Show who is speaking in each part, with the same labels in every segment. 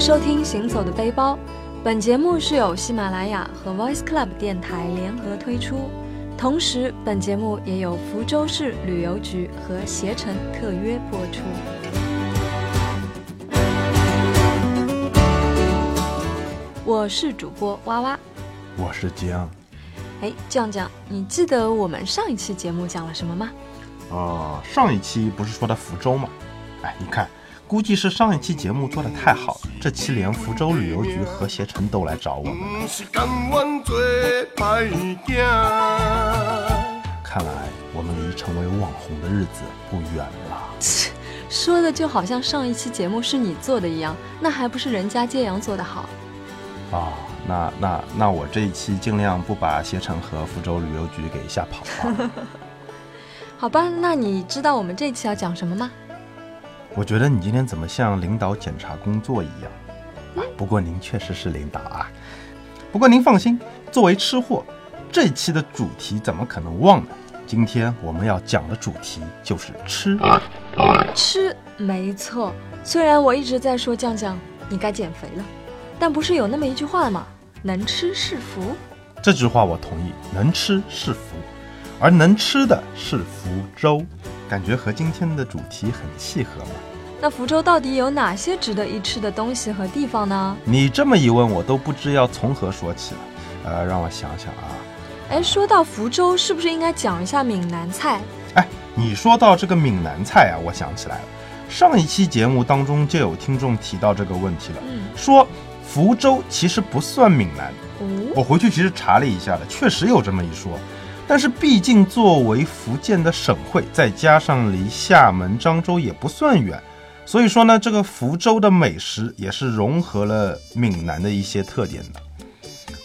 Speaker 1: 迎收听《行走的背包》，本节目是由喜马拉雅和 Voice Club 电台联合推出，同时本节目也有福州市旅游局和携程特约播出。我是主播哇哇，
Speaker 2: 我是江。
Speaker 1: 哎，酱酱，你记得我们上一期节目讲了什么吗？
Speaker 2: 哦，上一期不是说的福州吗？哎，你看，估计是上一期节目做的太好了，这期连福州旅游局和携程都来找我们看来我们离成为网红的日子不远了。
Speaker 1: 切，说的就好像上一期节目是你做的一样，那还不是人家揭阳做的好？
Speaker 2: 啊，那那那我这一期尽量不把携程和福州旅游局给吓跑了。
Speaker 1: 好吧，那你知道我们这期要讲什么吗？
Speaker 2: 我觉得你今天怎么像领导检查工作一样？啊，不过您确实是领导啊。不过您放心，作为吃货，这期的主题怎么可能忘呢？今天我们要讲的主题就是吃。
Speaker 1: 吃，没错。虽然我一直在说酱酱，你该减肥了。但不是有那么一句话吗？能吃是福。
Speaker 2: 这句话我同意，能吃是福，而能吃的是福州，感觉和今天的主题很契合嘛。
Speaker 1: 那福州到底有哪些值得一吃的东西和地方呢？
Speaker 2: 你这么一问，我都不知要从何说起了。呃，让我想想啊。
Speaker 1: 哎，说到福州，是不是应该讲一下闽南菜？
Speaker 2: 哎，你说到这个闽南菜啊，我想起来了，上一期节目当中就有听众提到这个问题了，说。福州其实不算闽南，我回去其实查了一下的，确实有这么一说。但是毕竟作为福建的省会，再加上离厦门、漳州也不算远，所以说呢，这个福州的美食也是融合了闽南的一些特点的。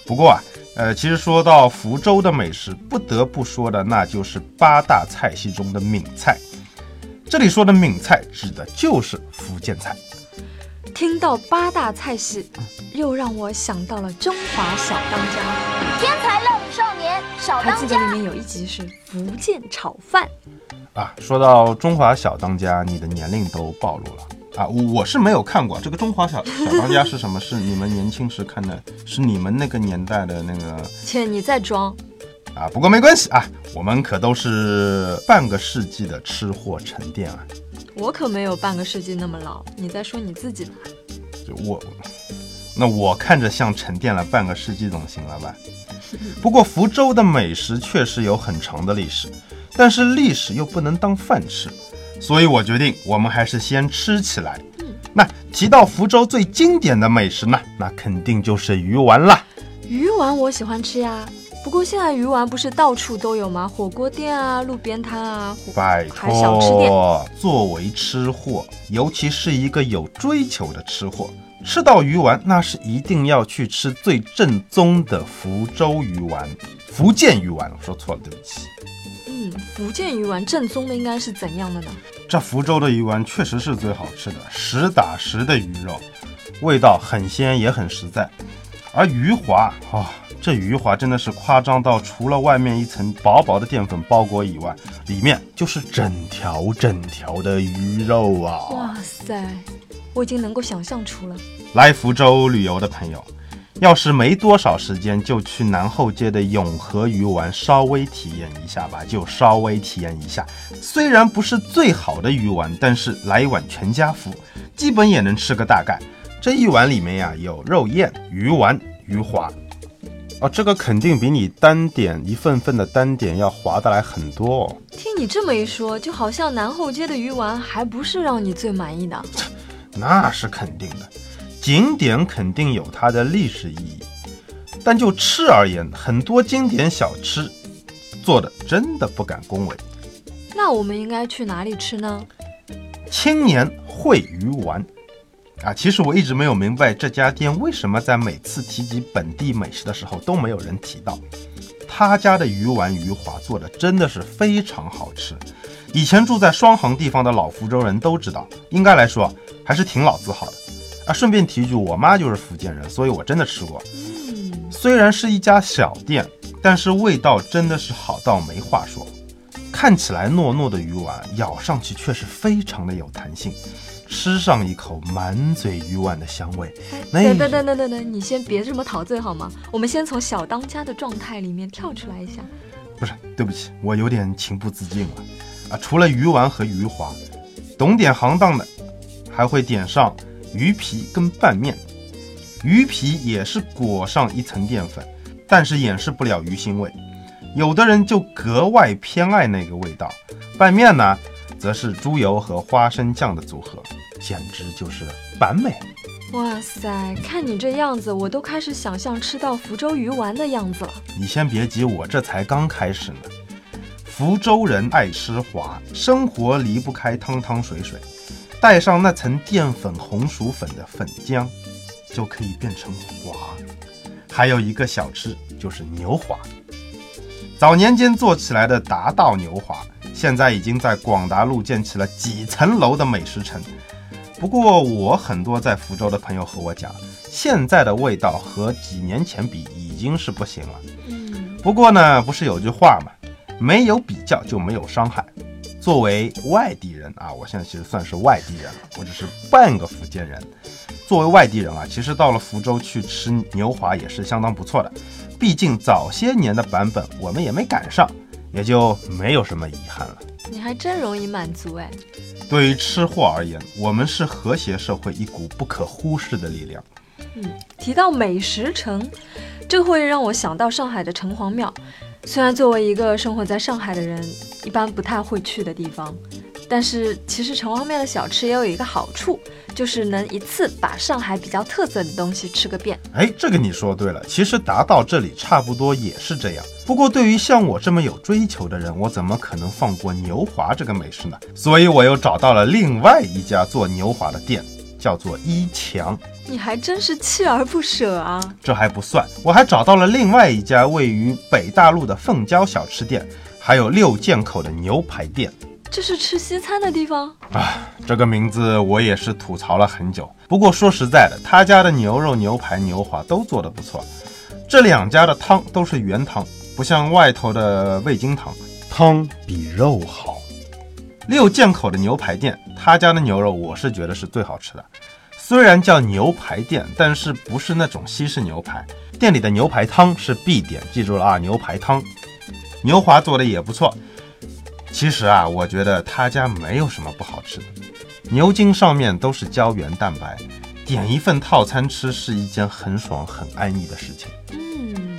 Speaker 2: 不过啊，呃，其实说到福州的美食，不得不说的那就是八大菜系中的闽菜。这里说的闽菜，指的就是福建菜。
Speaker 1: 听到八大菜系，又让我想到了《中华小当家》。还记得里面有一集是福建炒饭
Speaker 2: 啊？说到《中华小当家》，你的年龄都暴露了啊！我是没有看过这个《中华小小当家》是什么？是你们年轻时看的，是你们那个年代的那个？
Speaker 1: 切，你在装
Speaker 2: 啊？不过没关系啊，我们可都是半个世纪的吃货沉淀啊。
Speaker 1: 我可没有半个世纪那么老，你在说你自己吧？
Speaker 2: 就我，那我看着像沉淀了半个世纪总行了吧？不过福州的美食确实有很长的历史，但是历史又不能当饭吃，所以我决定我们还是先吃起来。那提到福州最经典的美食呢，那肯定就是鱼丸啦。
Speaker 1: 鱼丸我喜欢吃呀。不过现在鱼丸不是到处都有吗？火锅店啊，路边摊啊，
Speaker 2: 拜托，作为吃货，尤其是一个有追求的吃货，吃到鱼丸那是一定要去吃最正宗的福州鱼丸，福建鱼丸，我说错了，对不起。
Speaker 1: 嗯，福建鱼丸正宗的应该是怎样的呢？
Speaker 2: 这福州的鱼丸确实是最好吃的，实打实的鱼肉，味道很鲜也很实在，而鱼滑啊。这鱼滑真的是夸张到，除了外面一层薄薄的淀粉包裹以外，里面就是整条整条的鱼肉啊！
Speaker 1: 哇塞，我已经能够想象出了。
Speaker 2: 来福州旅游的朋友，要是没多少时间，就去南后街的永和鱼丸稍微体验一下吧，就稍微体验一下。虽然不是最好的鱼丸，但是来一碗全家福，基本也能吃个大概。这一碗里面呀，有肉燕、鱼丸、鱼滑。哦，这个肯定比你单点一份份的单点要划得来很多哦。
Speaker 1: 听你这么一说，就好像南后街的鱼丸还不是让你最满意的。
Speaker 2: 那是肯定的，景点肯定有它的历史意义，但就吃而言，很多经典小吃做的真的不敢恭维。
Speaker 1: 那我们应该去哪里吃呢？
Speaker 2: 青年烩鱼丸。啊，其实我一直没有明白这家店为什么在每次提及本地美食的时候都没有人提到。他家的鱼丸鱼滑做的真的是非常好吃。以前住在双杭地方的老福州人都知道，应该来说还是挺老字号的。啊，顺便提一句，我妈就是福建人，所以我真的吃过。虽然是一家小店，但是味道真的是好到没话说。看起来糯糯的鱼丸，咬上去却是非常的有弹性。吃上一口，满嘴鱼丸的香味。
Speaker 1: 等等等等等等，你先别这么陶醉好吗？我们先从小当家的状态里面跳出来一下。
Speaker 2: 不是，对不起，我有点情不自禁了。啊，除了鱼丸和鱼滑，懂点行当的还会点上鱼皮跟拌面。鱼皮也是裹上一层淀粉，但是掩饰不了鱼腥味。有的人就格外偏爱那个味道。拌面呢，则是猪油和花生酱的组合，简直就是完美。
Speaker 1: 哇塞，看你这样子，我都开始想象吃到福州鱼丸的样子了。
Speaker 2: 你先别急，我这才刚开始呢。福州人爱吃滑，生活离不开汤汤水水，带上那层淀粉红薯粉的粉浆，就可以变成滑。还有一个小吃就是牛滑。早年间做起来的达道牛滑，现在已经在广达路建起了几层楼的美食城。不过我很多在福州的朋友和我讲，现在的味道和几年前比已经是不行了。嗯，不过呢，不是有句话吗？没有比较就没有伤害。作为外地人啊，我现在其实算是外地人了，我只是半个福建人。作为外地人啊，其实到了福州去吃牛华也是相当不错的。毕竟早些年的版本我们也没赶上，也就没有什么遗憾了。
Speaker 1: 你还真容易满足哎。
Speaker 2: 对于吃货而言，我们是和谐社会一股不可忽视的力量。
Speaker 1: 嗯，提到美食城，这会让我想到上海的城隍庙。虽然作为一个生活在上海的人，一般不太会去的地方，但是其实城隍庙的小吃也有一个好处，就是能一次把上海比较特色的东西吃个遍。
Speaker 2: 哎，这个你说对了，其实达到这里差不多也是这样。不过对于像我这么有追求的人，我怎么可能放过牛华这个美食呢？所以我又找到了另外一家做牛华的店，叫做一强。
Speaker 1: 你还真是锲而不舍啊！
Speaker 2: 这还不算，我还找到了另外一家位于北大陆的凤娇小吃店，还有六剑口的牛排店。
Speaker 1: 这是吃西餐的地方
Speaker 2: 啊！这个名字我也是吐槽了很久。不过说实在的，他家的牛肉、牛排、牛滑都做得不错。这两家的汤都是原汤，不像外头的味精汤，汤比肉好。六剑口的牛排店，他家的牛肉我是觉得是最好吃的。虽然叫牛排店，但是不是那种西式牛排。店里的牛排汤是必点，记住了啊！牛排汤，牛华做的也不错。其实啊，我觉得他家没有什么不好吃的，牛筋上面都是胶原蛋白，点一份套餐吃是一件很爽很安逸的事情。
Speaker 1: 嗯，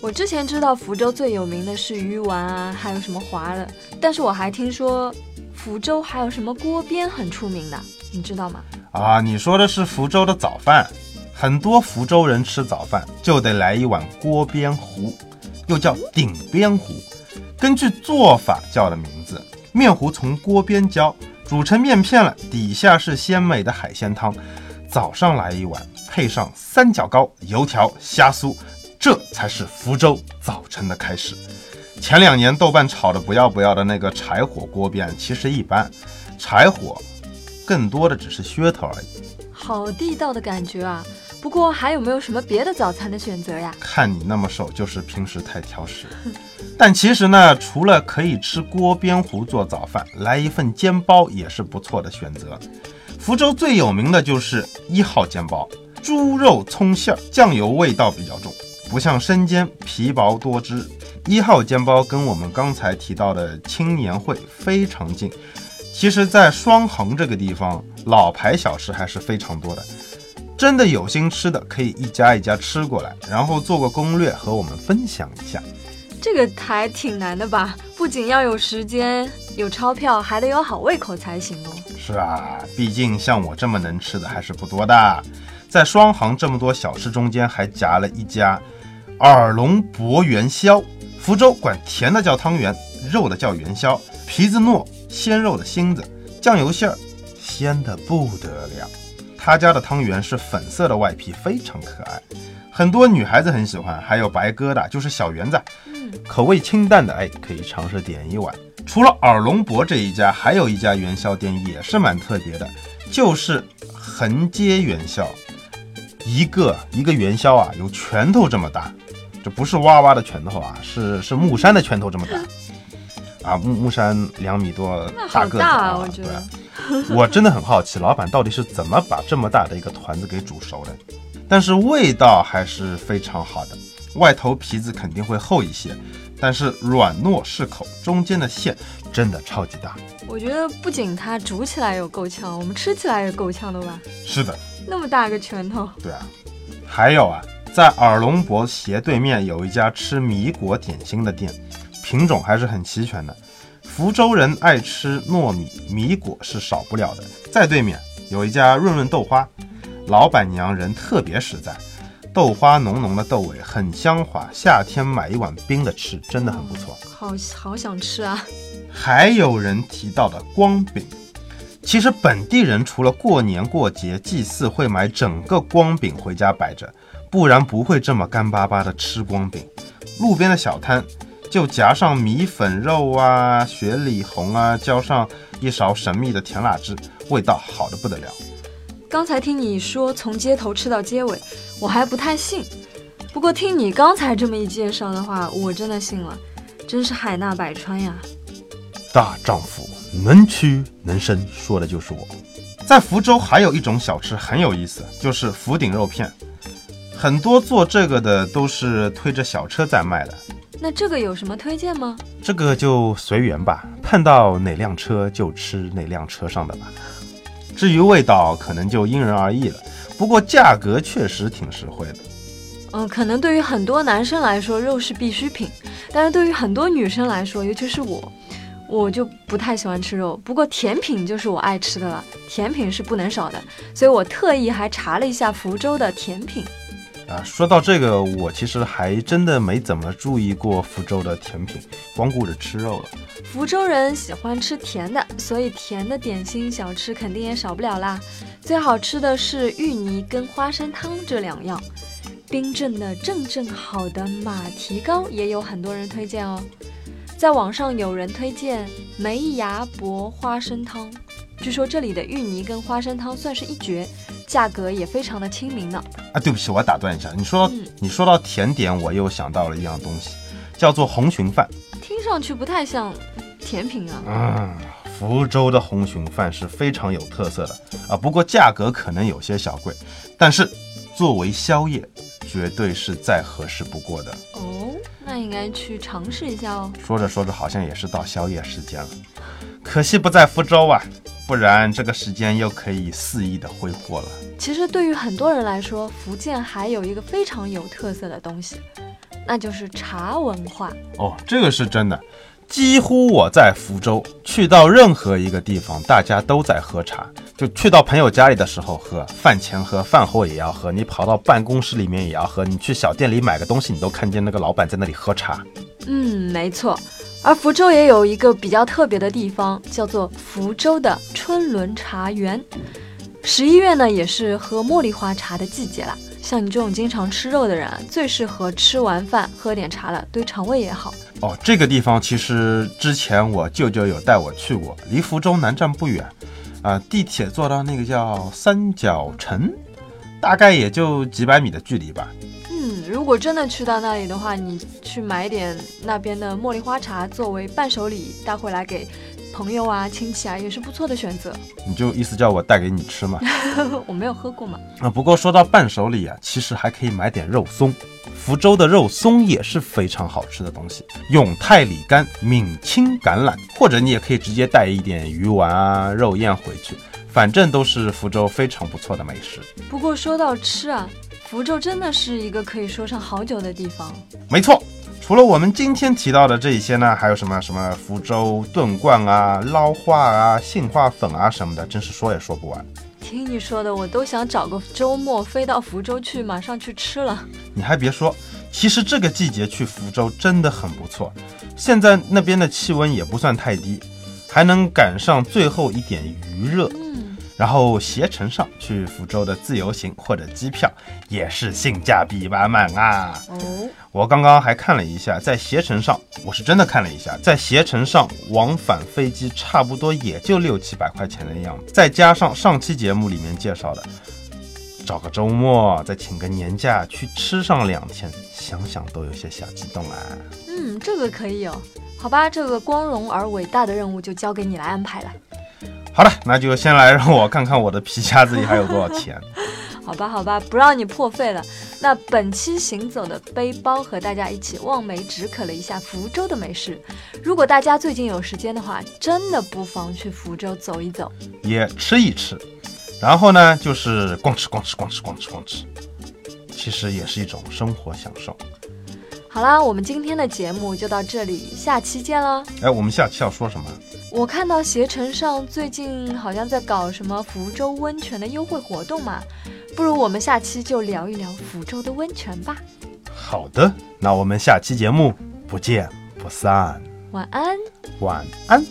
Speaker 1: 我之前知道福州最有名的是鱼丸啊，还有什么滑的，但是我还听说福州还有什么锅边很出名的，你知道吗？
Speaker 2: 啊，你说的是福州的早饭，很多福州人吃早饭就得来一碗锅边糊，又叫顶边糊，根据做法叫的名字。面糊从锅边浇，煮成面片了，底下是鲜美的海鲜汤。早上来一碗，配上三角糕、油条、虾酥，这才是福州早晨的开始。前两年豆瓣炒的不要不要的那个柴火锅边，其实一般，柴火。更多的只是噱头而已，
Speaker 1: 好地道的感觉啊！不过还有没有什么别的早餐的选择呀？
Speaker 2: 看你那么瘦，就是平时太挑食。但其实呢，除了可以吃锅边糊做早饭，来一份煎包也是不错的选择。福州最有名的就是一号煎包，猪肉葱馅儿，酱油味道比较重，不像生煎皮薄多汁。一号煎包跟我们刚才提到的青年会非常近。其实，在双衡这个地方，老牌小吃还是非常多的。真的有心吃的，可以一家一家吃过来，然后做个攻略和我们分享一下。
Speaker 1: 这个还挺难的吧？不仅要有时间、有钞票，还得有好胃口才行哦。
Speaker 2: 是啊，毕竟像我这么能吃的还是不多的。在双衡这么多小吃中间，还夹了一家耳聋博元宵。福州管甜的叫汤圆，肉的叫元宵，皮子糯。鲜肉的芯子，酱油馅儿，鲜的不得了。他家的汤圆是粉色的外皮，非常可爱，很多女孩子很喜欢。还有白疙瘩，就是小圆子，口味清淡的，哎，可以尝试点一碗。除了耳龙博这一家，还有一家元宵店也是蛮特别的，就是横街元宵，一个一个元宵啊，有拳头这么大，这不是哇哇的拳头啊，是是木山的拳头这么大。啊，木木山两米多，大个子
Speaker 1: 啊，我觉得。
Speaker 2: 我真的很好奇，老板到底是怎么把这么大的一个团子给煮熟的？但是味道还是非常好的，外头皮子肯定会厚一些，但是软糯适口，中间的馅真的超级大。
Speaker 1: 我觉得不仅它煮起来有够呛，我们吃起来也够呛的吧？
Speaker 2: 是的，
Speaker 1: 那么大个拳头。
Speaker 2: 对啊，还有啊，在耳龙博斜对面有一家吃米果点心的店，品种还是很齐全的。福州人爱吃糯米，米果是少不了的。在对面有一家润润豆花，老板娘人特别实在，豆花浓浓的豆味很香滑，夏天买一碗冰的吃真的很不错。
Speaker 1: 好好想吃啊！
Speaker 2: 还有人提到的光饼，其实本地人除了过年过节祭祀会买整个光饼回家摆着，不然不会这么干巴巴的吃光饼。路边的小摊。就夹上米粉肉啊、雪里红啊，浇上一勺神秘的甜辣汁，味道好的不得了。
Speaker 1: 刚才听你说从街头吃到街尾，我还不太信。不过听你刚才这么一介绍的话，我真的信了。真是海纳百川呀！
Speaker 2: 大丈夫能屈能伸，说的就是我。在福州还有一种小吃很有意思，就是福鼎肉片。很多做这个的都是推着小车在卖的。
Speaker 1: 那这个有什么推荐吗？
Speaker 2: 这个就随缘吧，碰到哪辆车就吃哪辆车上的吧。至于味道，可能就因人而异了。不过价格确实挺实惠的。
Speaker 1: 嗯，可能对于很多男生来说，肉是必需品，但是对于很多女生来说，尤其是我，我就不太喜欢吃肉。不过甜品就是我爱吃的了，甜品是不能少的，所以我特意还查了一下福州的甜品。
Speaker 2: 啊，说到这个，我其实还真的没怎么注意过福州的甜品，光顾着吃肉了。
Speaker 1: 福州人喜欢吃甜的，所以甜的点心小吃肯定也少不了啦。最好吃的是芋泥跟花生汤这两样，冰镇的正正好的马蹄糕也有很多人推荐哦。在网上有人推荐梅芽薄花生汤。据说这里的芋泥跟花生汤算是一绝，价格也非常的亲民呢。
Speaker 2: 啊，对不起，我打断一下，你说你说到甜点，我又想到了一样东西，叫做红鲟饭。
Speaker 1: 听上去不太像甜品啊。
Speaker 2: 嗯，福州的红鲟饭是非常有特色的啊，不过价格可能有些小贵，但是作为宵夜，绝对是再合适不过的。
Speaker 1: 哦，那应该去尝试一下哦。
Speaker 2: 说着说着，好像也是到宵夜时间了，可惜不在福州啊。不然这个时间又可以肆意的挥霍了。
Speaker 1: 其实对于很多人来说，福建还有一个非常有特色的东西，那就是茶文化。
Speaker 2: 哦，这个是真的。几乎我在福州去到任何一个地方，大家都在喝茶。就去到朋友家里的时候喝，饭前喝，饭后也要喝。你跑到办公室里面也要喝。你去小店里买个东西，你都看见那个老板在那里喝茶。
Speaker 1: 嗯，没错。而福州也有一个比较特别的地方，叫做福州的春轮茶园。十一月呢，也是喝茉莉花茶的季节了。像你这种经常吃肉的人，最适合吃完饭喝点茶了，对肠胃也好。
Speaker 2: 哦，这个地方其实之前我舅舅有带我去过，离福州南站不远，啊，地铁坐到那个叫三角城，大概也就几百米的距离吧。
Speaker 1: 如果真的去到那里的话，你去买点那边的茉莉花茶作为伴手礼带回来给朋友啊、亲戚啊，也是不错的选择。
Speaker 2: 你就意思叫我带给你吃嘛？
Speaker 1: 我没有喝过嘛。
Speaker 2: 啊，不过说到伴手礼啊，其实还可以买点肉松。福州的肉松也是非常好吃的东西，永泰里干、闽清橄榄，或者你也可以直接带一点鱼丸啊、肉燕回去，反正都是福州非常不错的美食。
Speaker 1: 不过说到吃啊。福州真的是一个可以说上好久的地方。
Speaker 2: 没错，除了我们今天提到的这些呢，还有什么什么福州炖罐啊、捞化啊、杏花粉啊什么的，真是说也说不完。
Speaker 1: 听你说的，我都想找个周末飞到福州去，马上去吃了。
Speaker 2: 你还别说，其实这个季节去福州真的很不错。现在那边的气温也不算太低，还能赶上最后一点余热。然后携程上去福州的自由行或者机票也是性价比满满啊！哦，我刚刚还看了一下，在携程上，我是真的看了一下，在携程上往返飞机差不多也就六七百块钱的样子，再加上上期节目里面介绍的，找个周末再请个年假去吃上两天，想想都有些小激动啊！
Speaker 1: 嗯，这个可以哦。好吧，这个光荣而伟大的任务就交给你来安排了。
Speaker 2: 好了，那就先来让我看看我的皮夹子里还有多少钱。
Speaker 1: 好吧，好吧，不让你破费了。那本期行走的背包和大家一起望梅止渴了一下福州的美食。如果大家最近有时间的话，真的不妨去福州走一走，
Speaker 2: 也吃一吃。然后呢，就是光吃光吃光吃光吃光吃，其实也是一种生活享受。
Speaker 1: 好啦，我们今天的节目就到这里，下期见喽。
Speaker 2: 哎，我们下期要说什么？
Speaker 1: 我看到携程上最近好像在搞什么福州温泉的优惠活动嘛，不如我们下期就聊一聊福州的温泉吧。
Speaker 2: 好的，那我们下期节目不见不散。
Speaker 1: 晚安。
Speaker 2: 晚安。